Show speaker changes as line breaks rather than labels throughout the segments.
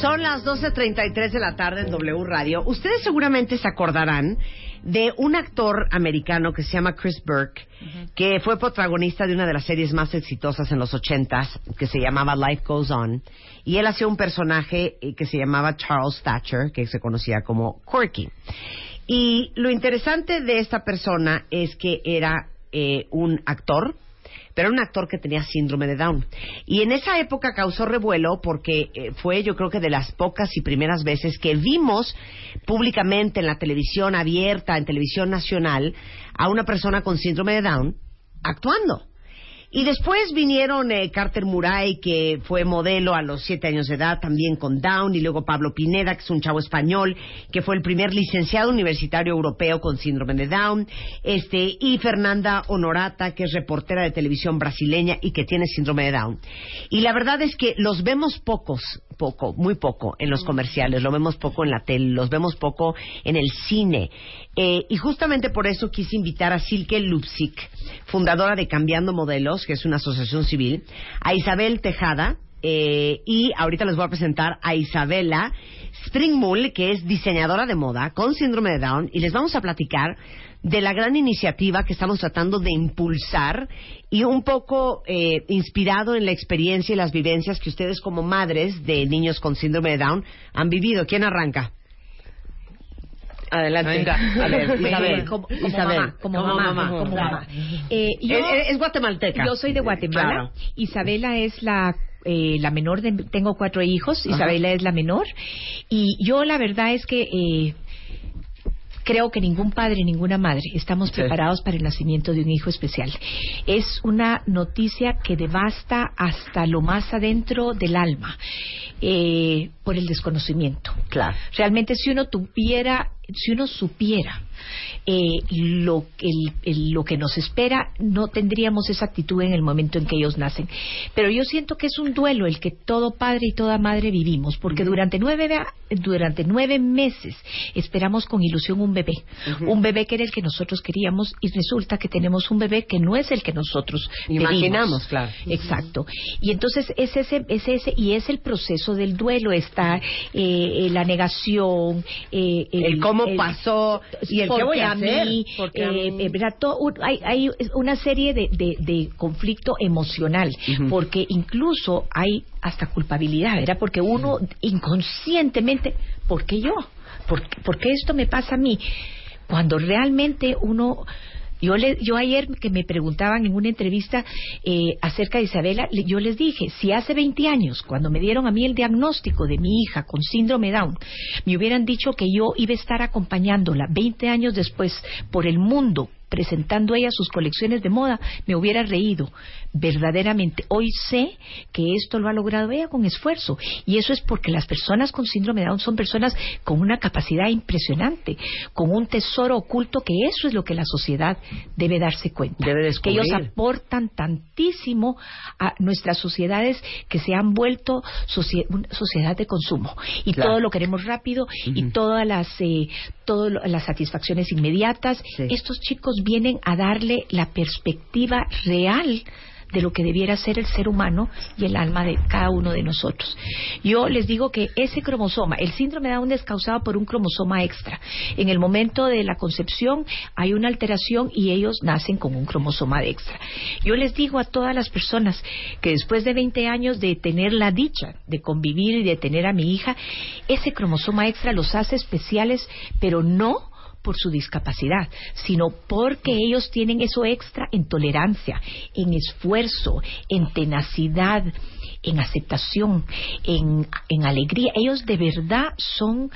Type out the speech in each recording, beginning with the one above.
Son las 12.33 de la tarde en W Radio. Ustedes seguramente se acordarán de un actor americano que se llama Chris Burke, que fue protagonista de una de las series más exitosas en los ochentas, que se llamaba Life Goes On. Y él hacía un personaje eh, que se llamaba Charles Thatcher, que se conocía como Corky. Y lo interesante de esta persona es que era eh, un actor, pero era un actor que tenía síndrome de Down. Y en esa época causó revuelo porque eh, fue yo creo que de las pocas y primeras veces que vimos públicamente en la televisión abierta, en televisión nacional, a una persona con síndrome de Down actuando. Y después vinieron eh, Carter Murray, que fue modelo a los siete años de edad, también con Down, y luego Pablo Pineda, que es un chavo español, que fue el primer licenciado universitario europeo con síndrome de Down, este, y Fernanda Honorata, que es reportera de televisión brasileña y que tiene síndrome de Down. Y la verdad es que los vemos pocos, poco, muy poco en los comerciales, lo vemos poco en la tele, los vemos poco en el cine. Eh, y justamente por eso quise invitar a Silke Lupsik, fundadora de Cambiando Modelos, que es una asociación civil, a Isabel Tejada, eh, y ahorita les voy a presentar a Isabela Springmull, que es diseñadora de moda con síndrome de Down, y les vamos a platicar de la gran iniciativa que estamos tratando de impulsar y un poco eh, inspirado en la experiencia y las vivencias que ustedes como madres de niños con síndrome de Down han vivido. ¿Quién arranca? Adelante.
Venga.
A ver. Isabel.
Como- como
Isabel.
mamá, como mamá, como mamá. Eh, yo-
es, es guatemalteca.
Yo soy de Guatemala.
Claro.
Isabela es la eh, la menor de tengo cuatro hijos.
Ajá.
Isabela es la menor y yo la verdad es que eh, creo que ningún padre, ninguna madre estamos preparados para el nacimiento de un hijo especial. Es una noticia que devasta hasta lo más adentro del alma eh, por el desconocimiento.
Claro.
Realmente si uno tuviera, si uno supiera eh, lo, el- el- lo que nos espera, no tendríamos esa actitud en el momento en que ellos nacen. Pero yo siento que es un duelo el que todo padre y toda madre vivimos, porque durante nueve, durante nueve meses esperamos con ilusión un bebé, un bebé que era el que nosotros queríamos y resulta que tenemos un bebé que no es el que nosotros pedimos.
Imaginamos, claro.
Exacto. Y entonces es ese, es ese, y es el proceso del duelo, está eh, eh, la negación, eh,
El cómo pasó y el qué
porque
voy a hacer,
mí,
porque a
eh,
mí.
eh, ¿verdad? Todo hay, hay una serie de, de- de conflicto emocional, porque incluso hay hasta culpabilidad, ¿verdad? Porque uno inconscientemente, ¿por qué yo? ¿Por, por qué esto me pasa a mí? Cuando realmente uno yo, le, yo ayer que me preguntaban en una entrevista eh, acerca de Isabela, yo les dije, si hace 20 años, cuando me dieron a mí el diagnóstico de mi hija con síndrome Down, me hubieran dicho que yo iba a estar acompañándola 20 años después por el mundo presentando ella sus colecciones de moda, me hubiera reído. Verdaderamente, hoy sé que esto lo ha logrado ella con esfuerzo. Y eso es porque las personas con síndrome de Down son personas con una capacidad impresionante, con un tesoro oculto, que eso es lo que la sociedad debe darse cuenta.
Debe
que ellos
descubrir.
aportan tantísimo a nuestras sociedades que se han vuelto socie- una sociedad de consumo. Y
Claro.
todo lo queremos rápido y todas las, eh, todo lo- las satisfacciones inmediatas.
Sí.
Estos chicos vienen a darle la perspectiva real de lo que debiera ser el ser humano y el alma de cada uno de nosotros. Yo les digo que ese cromosoma, el síndrome de Down es causado por un cromosoma extra. En el momento de la concepción hay una alteración y ellos nacen con un cromosoma extra. Yo les digo a todas las personas que después de 20 años de tener la dicha de convivir y de tener a mi hija, ese cromosoma extra los hace especiales, pero no por su discapacidad, sino porque ellos tienen eso extra en tolerancia, en esfuerzo, en tenacidad, en aceptación, en, en alegría. Ellos de verdad son,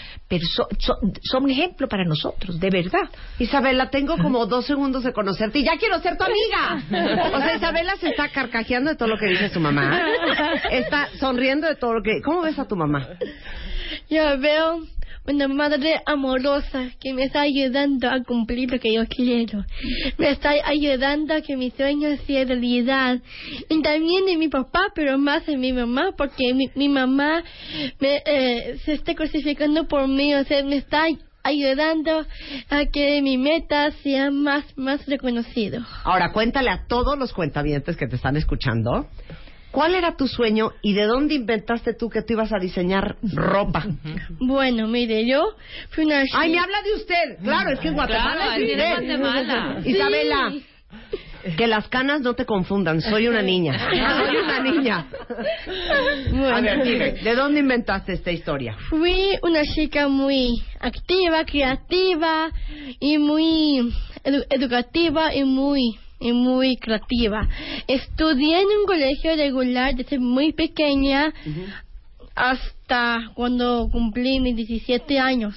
son, son un ejemplo para nosotros, de verdad.
Isabela, tengo como dos segundos de conocerte y ya quiero ser tu amiga. O sea, Isabela se está carcajeando de todo lo que dice su mamá. Está sonriendo de todo lo que... ¿Cómo ves a tu mamá?
Yo veo una madre amorosa que me está ayudando a cumplir lo que yo quiero. Me está ayudando a que mis sueños sean realidad. Y también de mi papá, pero más de mi mamá, porque mi, mi mamá me, eh, se está crucificando por mí, o sea, me está ayudando a que mi meta sea más, más reconocido.
Ahora, cuéntale a todos los cuentavientes que te están escuchando ¿Cuál era tu sueño y de dónde inventaste tú que tú ibas a diseñar ropa?
Bueno, mire, yo fui una...
Ay, me habla de usted. Claro, es que en Guatemala
es Guatemala.
Isabela. Que las canas no te confundan, soy una niña. Soy una niña. Bueno. A ver, dime, ¿de dónde inventaste esta historia?
Fui una chica muy activa, creativa y muy educativa y muy y muy creativa. Estudié en un colegio regular desde muy pequeña hasta cuando cumplí mis 17 años.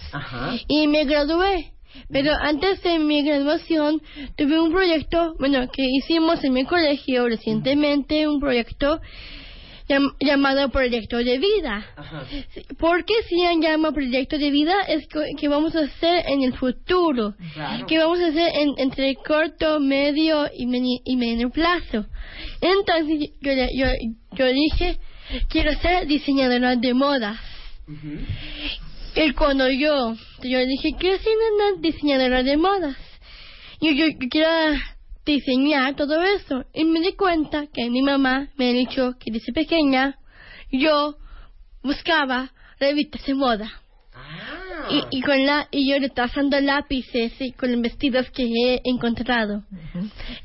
Y me gradué. Pero antes de mi graduación tuve un proyecto, bueno, que hicimos en mi colegio recientemente, un proyecto llamado proyecto de vida. ¿Por qué se llama proyecto de vida? Es que, vamos a hacer en el futuro, que vamos a hacer entre corto, medio y, y medio plazo. Entonces yo, yo, yo dije, quiero ser diseñadora de modas. Y cuando yo, yo dije, quiero ser una diseñadora de modas. Yo, yo, yo quiero diseñar todo eso. Y me di cuenta que mi mamá me ha dicho que desde pequeña yo buscaba revistas de moda. Ah. Y, y, con la y yo trazando lápices y con los vestidos que he encontrado.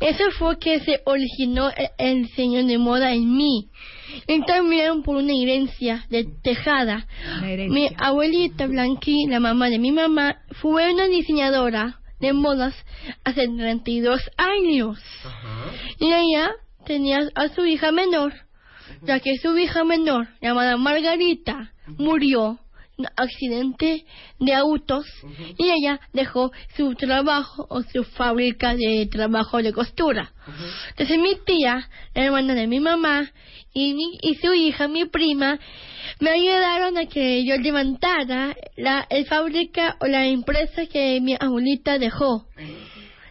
Eso fue que se originó e, el, diseño de moda en mí. Y también por una herencia de tejada. Mi abuelita Blanqui, la mamá de mi mamá, fue una diseñadora de modas hace 32 años. Y ella tenía a su hija menor, ya que su hija menor, llamada Margarita, murió accidente de autos y ella dejó su trabajo o su fábrica de trabajo de costura. Entonces mi tía, la hermana de mi mamá, y, y su hija, mi prima, me ayudaron a que yo levantara la el fábrica o la empresa que mi abuelita dejó.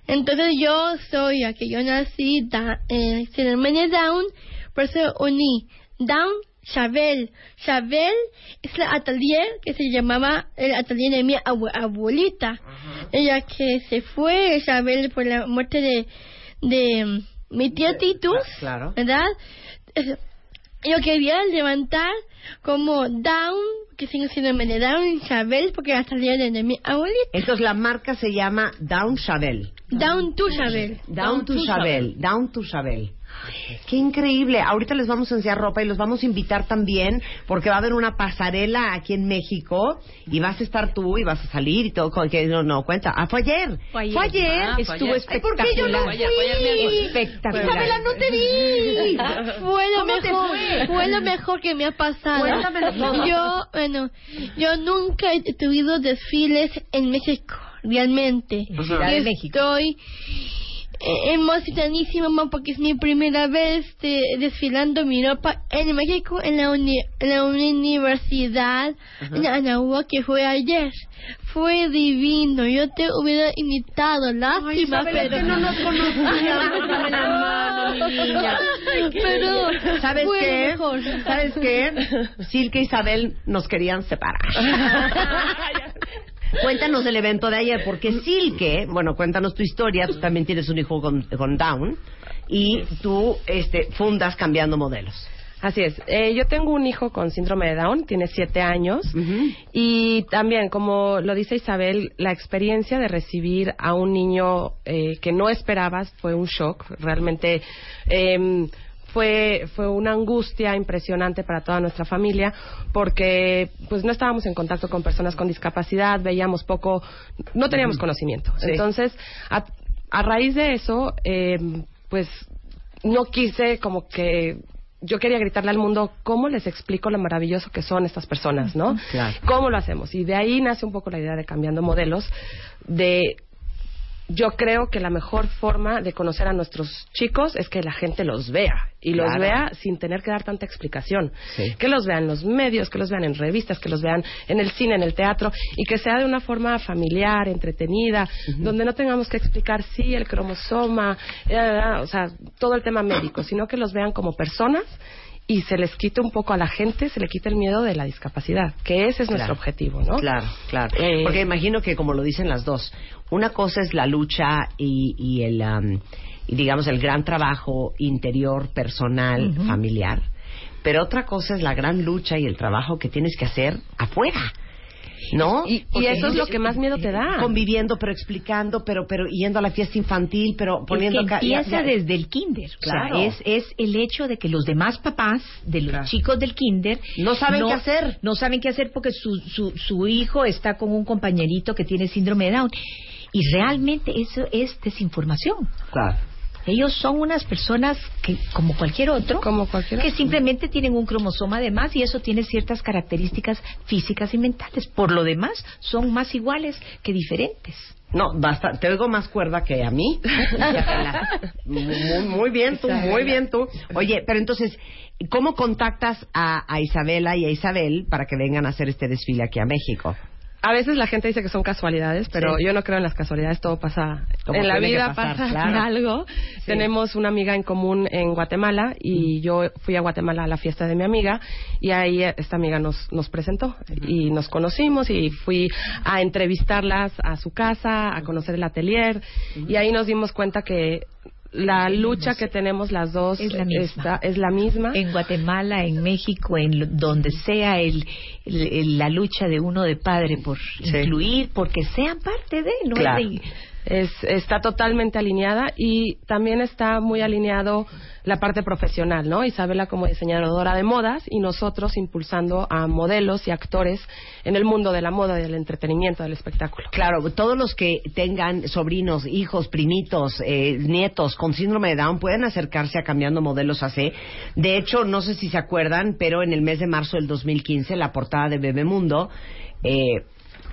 Entonces yo soy a que yo nací da, eh, síndrome Down, por eso uní Down Chabel. Chabel es el atelier que se llamaba el atelier de mi abuelita. Ella que se fue, Chabel, por la muerte de, de mi tía Titus, claro. ¿verdad? yo quería levantar como Down, que sigue siendo de Down Chabel, porque hasta el día de mi abuelita.
Entonces la marca se llama Down Chabel.
Down to Chabel.
Down, to Chabel. Down to Chabel. Qué increíble. Ahorita les vamos a enseñar ropa y los vamos a invitar también porque va a haber una pasarela aquí en México y vas a estar tú y vas a salir y todo. Que no, no, cuenta. Ah, fue ayer. Fue ayer.
Ah, Estuvo espectacular.
¿Por qué yo no fui?
Espectacular.
Isabela, no te vi.
fue lo mejor. Fue? lo mejor que me ha pasado. Yo, bueno, yo nunca he tenido desfiles en México, realmente. Estoy eh, emocionadísima porque es mi primera vez de, desfilando mi ropa en México en la, en la universidad en Anagua que fue ayer. Fue divino. Yo te hubiera invitado. Lástima pero
no nos
pero
sabes qué sabes qué Silke y Isabel nos querían separar Cuéntanos el evento de ayer, porque Silke, bueno, cuéntanos tu historia, tú también tienes un hijo con, Down y tú este, fundas Cambiando Modelos.
Así es. Eh, yo tengo un hijo con síndrome de Down, tiene siete años, y también, como lo dice Isabel, la experiencia de recibir a un niño eh, que no esperabas fue un shock. Realmente eh, fue fue una angustia impresionante para toda nuestra familia porque pues no estábamos en contacto con personas con discapacidad, veíamos poco, no teníamos conocimiento.
Sí.
Entonces, a, a raíz de eso, eh, pues no quise como que yo quería gritarle al mundo cómo les explico lo maravilloso que son estas personas, ¿no?
Claro.
¿Cómo lo hacemos? Y de ahí nace un poco la idea de cambiando modelos, de yo creo que la mejor forma de conocer a nuestros chicos es que la gente los vea y los
Claro.
vea sin tener que dar tanta explicación.
Sí.
Que los vean en los medios, que los vean en revistas, que los vean en el cine, en el teatro y que sea de una forma familiar, entretenida, donde no tengamos que explicar sí el cromosoma, eh, o sea, todo el tema médico, sino que los vean como personas y se les quite un poco a la gente, se le quite el miedo de la discapacidad, que ese es nuestro
Claro.
objetivo, ¿no?
Claro, claro.
Eh,
Porque imagino que, como lo dicen las dos, una cosa es la lucha y, y el, y digamos, el gran trabajo interior, personal, familiar. Pero otra cosa es la gran lucha y el trabajo que tienes que hacer afuera. ¿No?
Y- eso es lo que más miedo te da.
Conviviendo, pero explicando, pero pero yendo a la fiesta infantil, pero poniendo...
es que empieza
ya-
desde el kinder.
Claro.
O sea, es, es el hecho de que los demás papás de los
Claro.
chicos del kinder
No saben qué hacer.
No saben qué hacer porque su, su, su hijo está con un compañerito que tiene síndrome de Down. Y realmente eso es desinformación.
Claro.
Ellos son unas personas que, como cualquier otro,
Como cualquier
que
otro.
simplemente tienen un cromosoma de más y eso tiene ciertas características físicas y mentales. Por lo demás, son más iguales que diferentes.
No, basta, te oigo más cuerda que a mí. Muy, muy bien tú, muy bien tú. Oye, pero entonces, ¿cómo contactas a, a Isabela y a Isabel para que vengan a hacer este desfile aquí a México?
A veces la gente dice que son casualidades, pero
Sí.
yo no creo en las casualidades, todo pasa
Como
en la vida
pasar,
pasa
claro.
algo. Tenemos una amiga en común en Guatemala y yo fui a Guatemala a la fiesta de mi amiga y ahí esta amiga nos nos presentó y nos conocimos y fui a entrevistarlas a su casa, a conocer el atelier y ahí nos dimos cuenta que la lucha que tenemos las dos
Es la misma.
está- es la misma.
En Guatemala, en México, en lo- donde sea el, el- el- la lucha de uno de padre por
Sí.
incluir, porque sean parte de, ¿no?
Claro.
De-
Es, está totalmente alineada y también está muy alineado la parte profesional, ¿no? Isabela como diseñadora de modas y nosotros impulsando a modelos y actores en el mundo de la moda, del entretenimiento, del espectáculo.
Claro, todos los que tengan sobrinos, hijos, primitos, eh, nietos con síndrome de Down pueden acercarse a Cambiando Modelos AC. De hecho, no sé si se acuerdan, pero en el mes de marzo del 2015, la portada de Bebemundo, eh,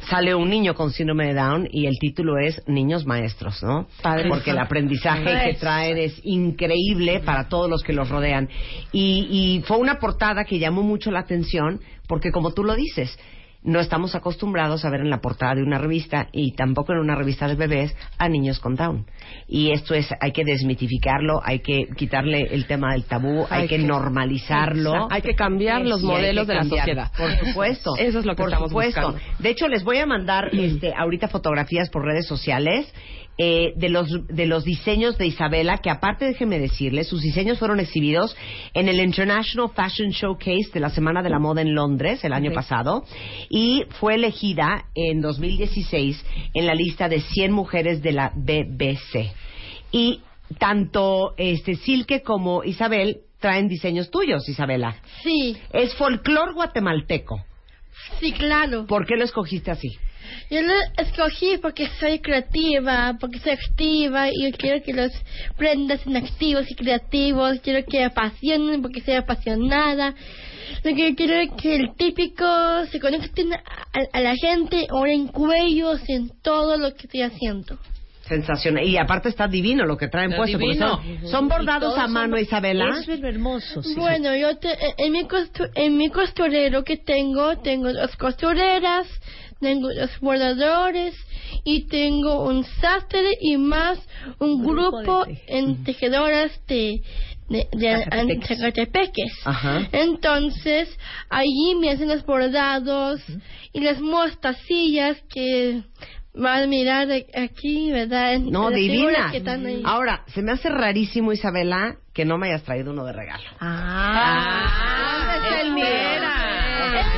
sale un niño con síndrome de Down y el título es Niños Maestros, ¿no?
Padre.
Porque el aprendizaje que traen es increíble para todos los que los rodean. Y, y fue una portada que llamó mucho la atención porque, como tú lo dices, no estamos acostumbrados a ver en la portada de una revista y tampoco en una revista de bebés a niños con Down. Y esto es, hay que desmitificarlo, hay que quitarle el tema del tabú, hay,
Hay
que,
que-
normalizarlo.
Hay que cambiar los modelos de la sociedad.
Por supuesto.
Eso es lo que
por
estamos
supuesto.
buscando.
De hecho, les voy a mandar este, ahorita fotografías por redes sociales eh, de los de los diseños de Isabela, que aparte déjenme decirles, sus diseños fueron exhibidos en el International Fashion Showcase de la Semana de la Moda en Londres el año pasado y fue elegida en 2016 en la lista de 100 mujeres de la BBC. Y tanto este Silke como Isabel traen diseños tuyos, Isabela.
Sí,
Es folclor guatemalteco.
sí, claro.
¿Por qué lo escogiste así?
Yo lo escogí porque soy creativa, porque soy activa y yo quiero que los prendas sean activos y creativos. Quiero que apasionen porque soy apasionada. Lo que yo quiero es que el típico se conecten a, a la gente ahora en cuellos, en todo lo que estoy haciendo.
Sensacional. Y aparte está divino lo que traen
Está
puesto. porque
divino.
Son, son bordados a mano,
son-
Isabela.
Eso es hermoso. sí.
Bueno, yo te- en, mi costu- en mi costurero que tengo, tengo dos costureras, tengo dos bordadores y tengo un sastre y más un
Grupo
grupo,
de te-
en tejedoras de, de, de
Zacatepeques.
Ajá.
Entonces, allí me hacen los bordados y las mostacillas que van a mirar aquí, ¿verdad?
No,
las
divina.
figuras que están ahí.
Ahora, se me hace rarísimo, Isabela, que no me hayas traído uno de regalo.
Ah,
¿Dónde está el mío?
espera.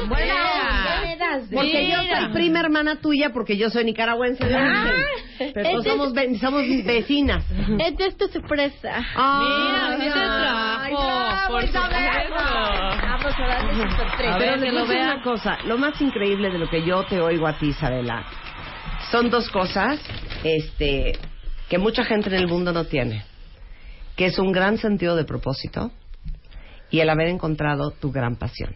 Buena onda. Porque yo soy prima hermana tuya, porque yo soy nicaragüense origen. Pero
Este
somos,
es-
ve- somos vecinas.
Esta es tu sorpresa.
Mira,
sí te trajo, por
Vamos a darle su sorpresa.
A ver,
Pero
que lo vea.
una cosa, lo más increíble de lo que yo te oigo a ti, Isabela, son dos cosas este, que mucha gente en el mundo no tiene, que es un gran sentido de propósito y el haber encontrado tu gran pasión.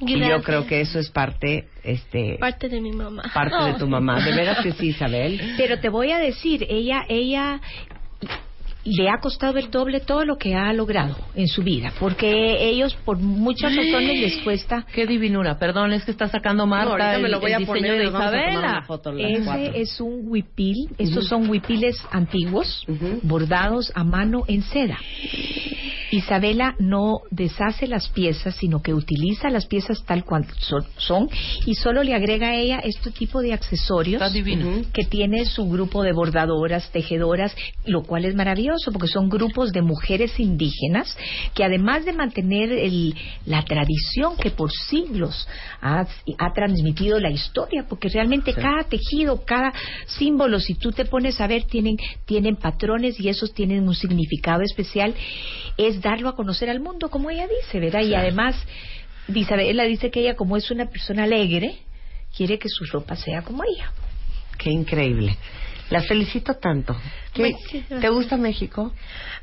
Y yo creo que eso es parte, este,
Parte de mi mamá.
parte de tu mamá. De veras que sí, Isabel.
Pero te voy a decir, ella, ella le ha costado el doble todo lo que ha logrado en su vida, porque ellos por muchas razones les cuesta.
Qué divinura. Perdón, es que está sacando Marta
me
el,
lo voy
el
a
diseño
poner
de Isabela.
cuatro.
Ese es un huipil, estos son huipiles antiguos, bordados a mano en seda. Isabela no deshace las piezas, sino que utiliza las piezas tal cual son, y solo le agrega a ella este tipo de accesorios
Está divino.
Ujú.
que tiene su grupo de bordadoras, tejedoras, lo cual es maravilloso porque son grupos de mujeres indígenas que además de mantener el- la tradición que por siglos ha, ha transmitido la historia, porque realmente cada tejido, cada símbolo, si tú te pones a ver, tienen, tienen patrones y esos tienen un significado especial, es darlo a conocer al mundo, como ella dice, ¿verdad? Y además, Isabela dice que ella, como es una persona alegre, quiere que su ropa sea como ella.
Qué increíble. Las felicito tanto. ¿Qué- ¿Te gusta México?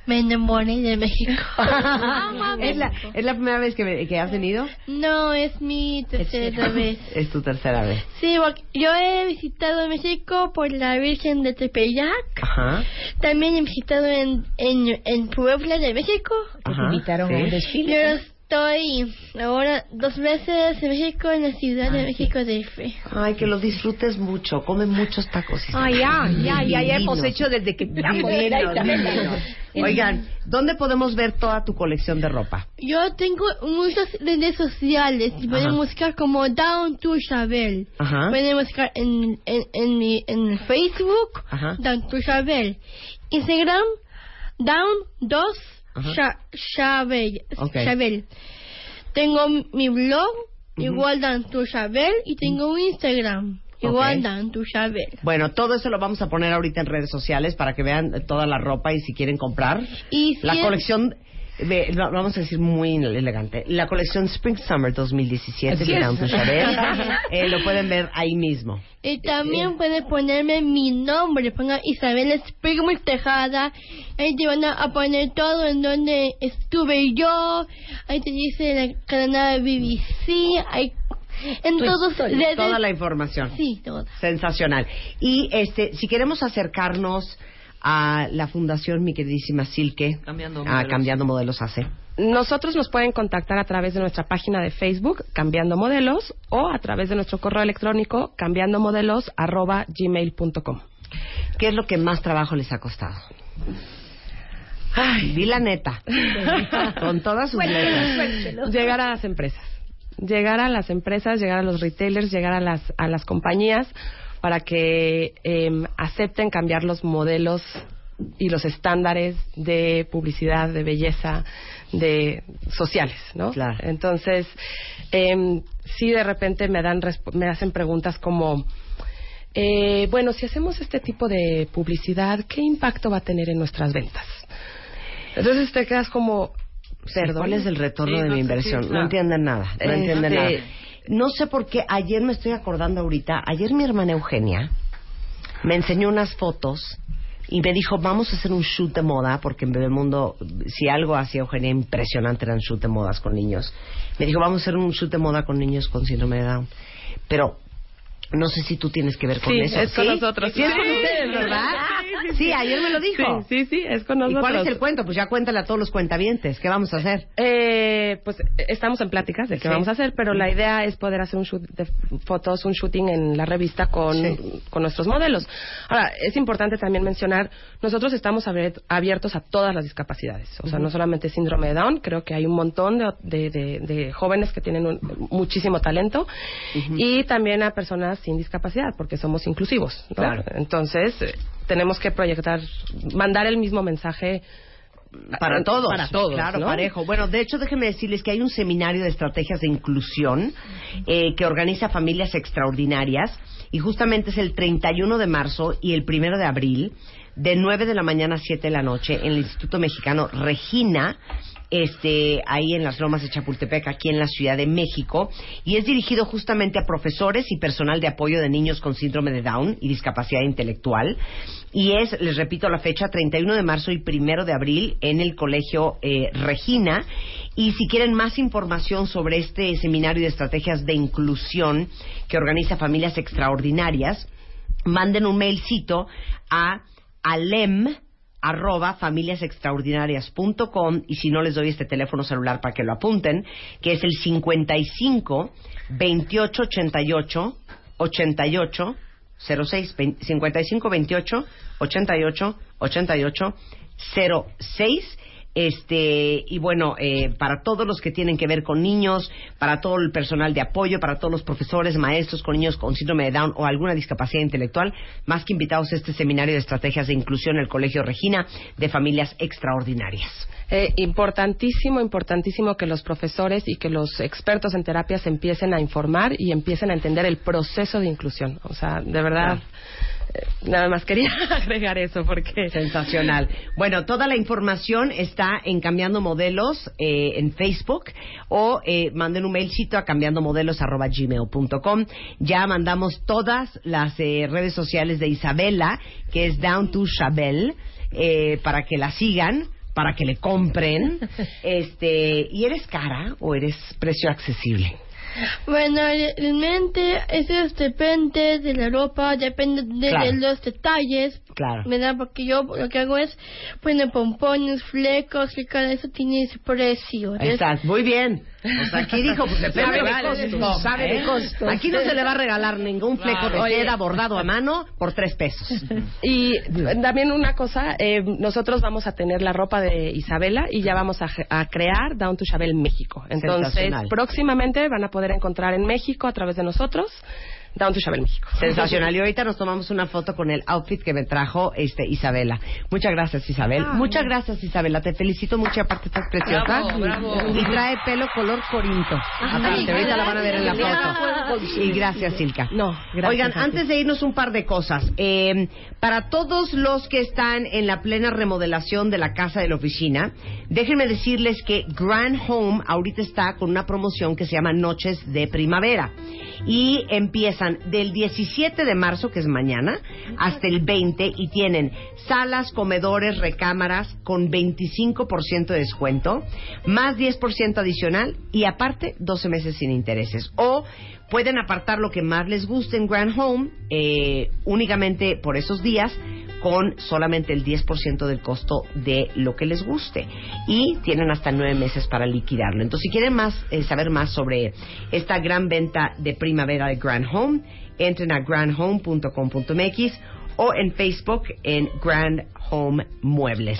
Me enamoré de México. Amo
¿Es la. ¿Es la primera vez que, ve- que has venido?
No, es mi tercera vez.
Es tu tercera vez.
Sí, porque yo he visitado México por la Virgen de Tepeyac.
Ajá.
También he visitado en, en, en Puebla de México.
Te invitaron
sí.
a un desfile.
Estoy ahora dos veces en México, en la ciudad de México de F.
Ay, que lo disfrutes mucho. Come muchos tacos.
Ay, ya, ya, ya, ya hemos hecho desde que.
Oigan, ¿dónde podemos ver toda tu colección de ropa?
Yo tengo muchas redes sociales y pueden
Ajá.
buscar como Down to Chabel.
Ajá.
Pueden buscar en, en, en, mi, en Facebook
Ajá.
Down to Chabel. Instagram Down 2 Chabel. Tengo mi blog, igual Down to Chabel, y tengo un Instagram, igual. Down to Chabel.
Bueno, todo eso lo vamos a poner ahorita en redes sociales para que vean toda la ropa y si quieren comprar.
Y si
La
es-
colección, no, vamos a decir muy elegante, la colección Spring Summer 2017
Así
de
es.
Down to Chabel, eh, lo pueden ver ahí mismo.
Y también pueden ponerme mi nombre, pongan Isabel Springmore Tejada. Ahí te van a, poner todo en donde estuve yo. Ahí te dice la cadena de BBC. Ahí, en todos
Toda la información.
Sí, toda.
Sensacional. Y este, si queremos acercarnos a la fundación, mi queridísima Silke,
Cambiando
a
Modelos.
Cambiando Modelos hace.
Nosotros nos pueden contactar a través de nuestra página de Facebook, Cambiando Modelos, o a través de nuestro correo electrónico, cambiandomodelos.gmail.com.
¿Qué es lo que más trabajo les ha costado? Ay, di la neta. Con todas sus letras.
Llegar a las empresas. Llegar a las empresas, llegar a los retailers, llegar a las, a las compañías para que em, acepten cambiar los modelos y los estándares de publicidad, de belleza, de sociales, ¿no?
Claro.
Entonces, em, sí de repente me dan resp- me hacen preguntas como eh, bueno, si hacemos este tipo de publicidad, ¿qué impacto va a tener en nuestras ventas? Entonces te quedas como, perdón.
¿Cuál es el retorno
Sí,
de
no
mi
sí,
inversión? No entienden nada. No
Eh,
entienden
sí.
nada. No sé por qué. Ayer me estoy acordando ahorita. Ayer mi hermana Eugenia me enseñó unas fotos y me dijo, vamos a hacer un shoot de moda, porque en Bebemundo, si algo hacía Eugenia impresionante eran shoot de modas con niños. Me dijo, vamos a hacer un shoot de moda con niños con síndrome de Down. Pero no sé si tú tienes que ver con
Sí,
eso.
es con
¿Sí?
nosotros.
Sí, es con
Sí,
ustedes, ¿verdad? Sí, ayer me lo dijo.
Sí, sí, sí, es con
¿Y
nosotros.
cuál es el cuento? Pues ya cuéntale a todos los cuentavientes. ¿Qué vamos a hacer?
Eh, pues eh, estamos en pláticas de qué
Sí.
vamos a hacer, pero la idea es poder hacer un shoot de fotos, un shooting en la revista con,
Sí.
con nuestros modelos. Ahora, es importante también mencionar, nosotros estamos abier- abiertos a todas las discapacidades, o sea, no solamente síndrome de Down, creo que hay un montón de, de- de- de jóvenes que tienen un- muchísimo talento y también a personas sin discapacidad, porque somos inclusivos, ¿no?
Claro.
Entonces, eh, tenemos que proyectar, mandar el mismo mensaje
Para todos.
Para todos,
Claro,
¿no?
parejo. Bueno, de hecho, déjenme decirles que hay un seminario de estrategias de inclusión eh, que organiza Familias Extraordinarias y justamente es el 31 de marzo y el 1 de abril de 9 de la mañana a 7 de la noche en el Instituto Mexicano Regina este, ahí en las Lomas de Chapultepec, aquí en la Ciudad de México, y es dirigido justamente a profesores y personal de apoyo de niños con síndrome de Down y discapacidad intelectual. Y es, les repito la fecha, 31 de marzo y 1 de abril en el Colegio eh, Regina. Y si quieren más información sobre este seminario de estrategias de inclusión que organiza Familias Extraordinarias, manden un mailcito a alem arroba familiasextraordinarias.com y si no les doy este teléfono celular para que lo apunten, que es el 55 28 88 88 06 20 55 28 88 88 06 este y bueno eh, para todos los que tienen que ver con niños para todo el personal de apoyo para todos los profesores maestros con niños con síndrome de Down o alguna discapacidad intelectual más que invitados a este seminario de estrategias de inclusión en el Colegio Regina de familias extraordinarias
Eh, importantísimo, importantísimo que los profesores y que los expertos en terapias empiecen a informar y empiecen a entender el proceso de inclusión. O sea, de verdad, nada más quería agregar eso porque...
Sensacional. Bueno, toda la información está en Cambiando Modelos eh, en Facebook o eh, manden un mailcito a cambiandomodelos.gmail.com. Ya mandamos todas las eh, redes sociales de Isabela, que es Down to Chabel, eh, para que la sigan para que le compren. Este, ¿y eres cara o eres precio accesible?
Bueno, realmente eso depende de la ropa, depende de,
Claro.
de los detalles.
Claro.
¿Verdad? Porque yo lo que hago es poner pompones, flecos, y cada eso tiene ese precio. ¿ves?
Estás muy bien. Pues aquí dijo, pues depende
Sabe de
vale,
costos,
sabe de
¿eh?
costos. Aquí no se le va a regalar ningún fleco de seda bordado a mano por tres pesos.
Y también una cosa, eh, nosotros vamos a tener la ropa de Isabela y ya vamos a, crear Down to Chabel México. Entonces, próximamente van a poder encontrar en México a través de nosotros Down to Chabel México.
Sensacional. Y ahorita nos tomamos una foto con el outfit que me trajo este Isabela. Muchas gracias, Isabel. Muchas gracias, Isabela. Te felicito mucho. Aparte, estás preciosa.
Bravo, bravo.
Y trae pelo color corinto. Aparte, ahorita la van a ver en la foto. Y gracias, Silka.
No, gracias
Oigan, antes de irnos un par de cosas. Eh, para todos los que están en la plena remodelación de la casa de la oficina, déjenme decirles que Grand Home ahorita está con una promoción que se llama Noches de Primavera. Y del 17 de marzo, que es mañana, hasta el 20 y tienen salas, comedores, recámaras con 25% de descuento, más 10% adicional y aparte 12 meses sin intereses. O pueden apartar lo que más les guste en Grand Home eh, únicamente por esos días con solamente el 10% del costo de lo que les guste y tienen hasta nueve meses para liquidarlo. Entonces, si quieren más eh, saber más sobre esta gran venta de primavera de Grand Home, entren a grandhome.com.mx o en Facebook en Grand Home Muebles.